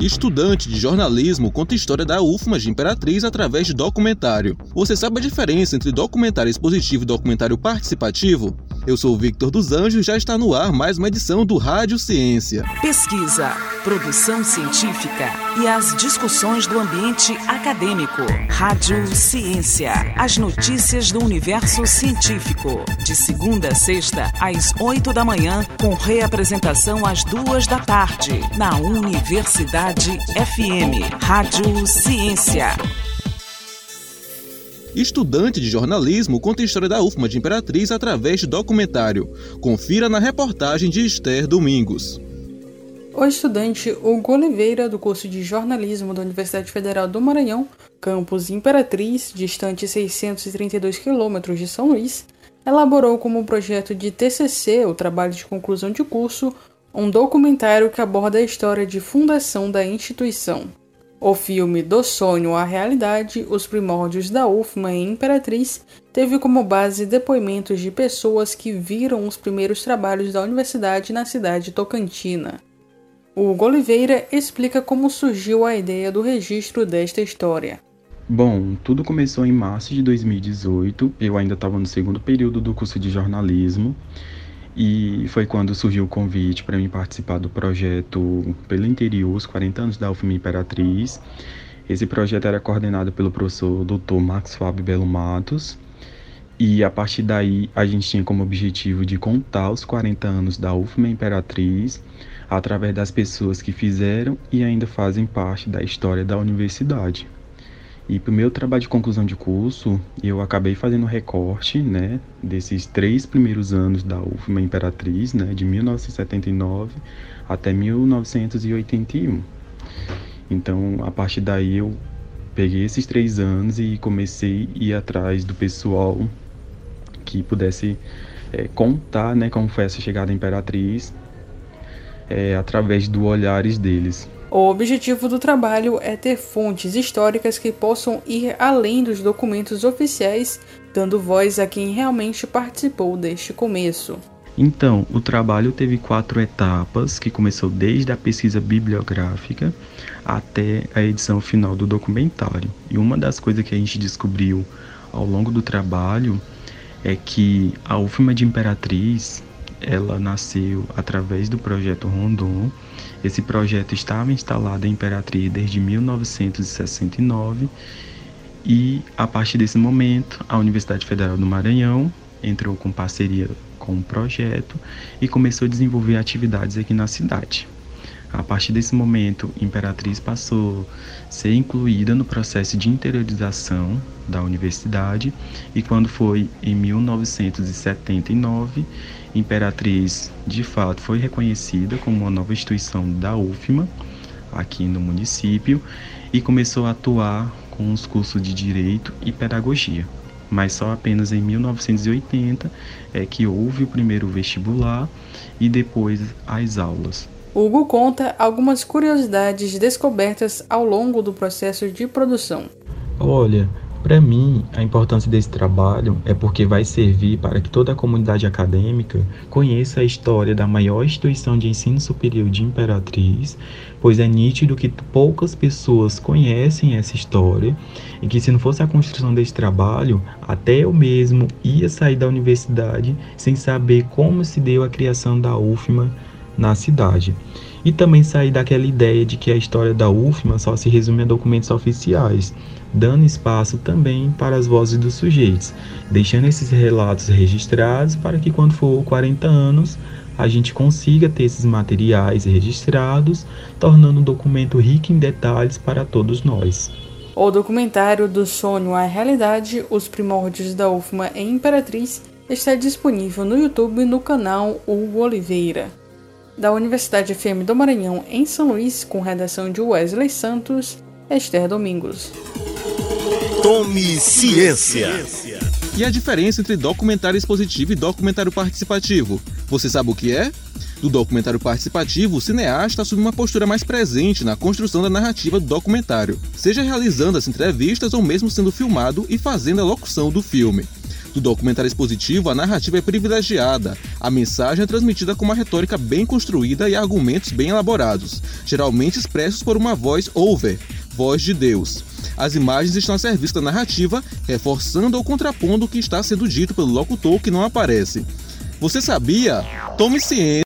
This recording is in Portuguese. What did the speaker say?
Estudante de jornalismo conta a história da UFMA de Imperatriz através de documentário. Você sabe a diferença entre documentário expositivo e documentário participativo? Eu sou o Victor dos Anjos já está no ar mais uma edição do Rádio Ciência. Pesquisa, produção científica e as discussões do ambiente acadêmico. Rádio Ciência, as notícias do universo científico. De segunda a sexta, às oito da manhã, com reapresentação às duas da tarde, na Universidade FM. Rádio Ciência. Estudante de jornalismo conta a história da UFMA de Imperatriz através de documentário. Confira na reportagem de Esther Domingos. O estudante Hugo Oliveira, do curso de jornalismo da Universidade Federal do Maranhão, campus Imperatriz, distante 632 quilômetros de São Luís, elaborou como projeto de TCC, o trabalho de conclusão de curso, um documentário que aborda a história de fundação da instituição. O filme Do Sonho à Realidade, Os Primórdios da UFMA em Imperatriz, teve como base depoimentos de pessoas que viram os primeiros trabalhos da universidade na cidade tocantina. O Oliveira explica como surgiu a ideia do registro desta história. Bom, tudo começou em março de 2018. Eu ainda estava no segundo período do curso de jornalismo e foi quando surgiu o convite para mim participar do projeto Pelo Interior, os 40 anos da UFM Imperatriz. Esse projeto era coordenado pelo professor Dr. Max Fábio Belo Matos. E a partir daí a gente tinha como objetivo de contar os 40 anos da UFM Imperatriz através das pessoas que fizeram e ainda fazem parte da história da universidade. E para o meu trabalho de conclusão de curso, eu acabei fazendo um recorte, né, desses três primeiros anos da UFMA Imperatriz, né, de 1979 até 1981. Então, a partir daí eu peguei esses três anos e comecei a ir atrás do pessoal que pudesse é, contar, né, como foi essa chegada à Imperatriz, é, através do olhares deles. O objetivo do trabalho é ter fontes históricas que possam ir além dos documentos oficiais, dando voz a quem realmente participou deste começo. Então, o trabalho teve quatro etapas, que começou desde a pesquisa bibliográfica até a edição final do documentário. E uma das coisas que a gente descobriu ao longo do trabalho é que a UFMA de Imperatriz ela nasceu através do projeto Rondon. Esse projeto estava instalado em Imperatriz desde 1969 e a partir desse momento a Universidade Federal do Maranhão entrou com parceria com o projeto e começou a desenvolver atividades aqui na cidade. A partir desse momento, Imperatriz passou a ser incluída no processo de interiorização da universidade e quando foi em 1979, Imperatriz de fato foi reconhecida como uma nova instituição da UFMA aqui no município e começou a atuar com os cursos de Direito e Pedagogia. Mas só apenas em 1980 é que houve o primeiro vestibular e depois as aulas. Hugo conta algumas curiosidades descobertas ao longo do processo de produção. Olha, para mim, a importância desse trabalho é porque vai servir para que toda a comunidade acadêmica conheça a história da maior instituição de ensino superior de Imperatriz, pois é nítido que poucas pessoas conhecem essa história e que se não fosse a construção desse trabalho, até eu mesmo ia sair da universidade sem saber como se deu a criação da UFMA na cidade. E também sair daquela ideia de que a história da UFMA só se resume a documentos oficiais dando espaço também para as vozes dos sujeitos, deixando esses relatos registrados para que quando for 40 anos a gente consiga ter esses materiais registrados, tornando o documento rico em detalhes para todos nós. O documentário do sonho à realidade, Os Primórdios da UFMA em Imperatriz, está disponível no YouTube no canal Hugo Oliveira. Da Universidade FM do Maranhão, em São Luís, com redação de Wesley Santos, Esther Domingos. Tome Ciência. E a diferença entre documentário expositivo e documentário participativo? Você sabe o que é? No documentário participativo, o cineasta assume uma postura mais presente na construção da narrativa do documentário, seja realizando as entrevistas ou mesmo sendo filmado e fazendo a locução do filme. No documentário expositivo, a narrativa é privilegiada, a mensagem é transmitida com uma retórica bem construída e argumentos bem elaborados, geralmente expressos por uma voz over, voz de Deus. As imagens estão a serviço da narrativa, reforçando ou contrapondo o que está sendo dito pelo locutor que não aparece. Você sabia? Tome ciência.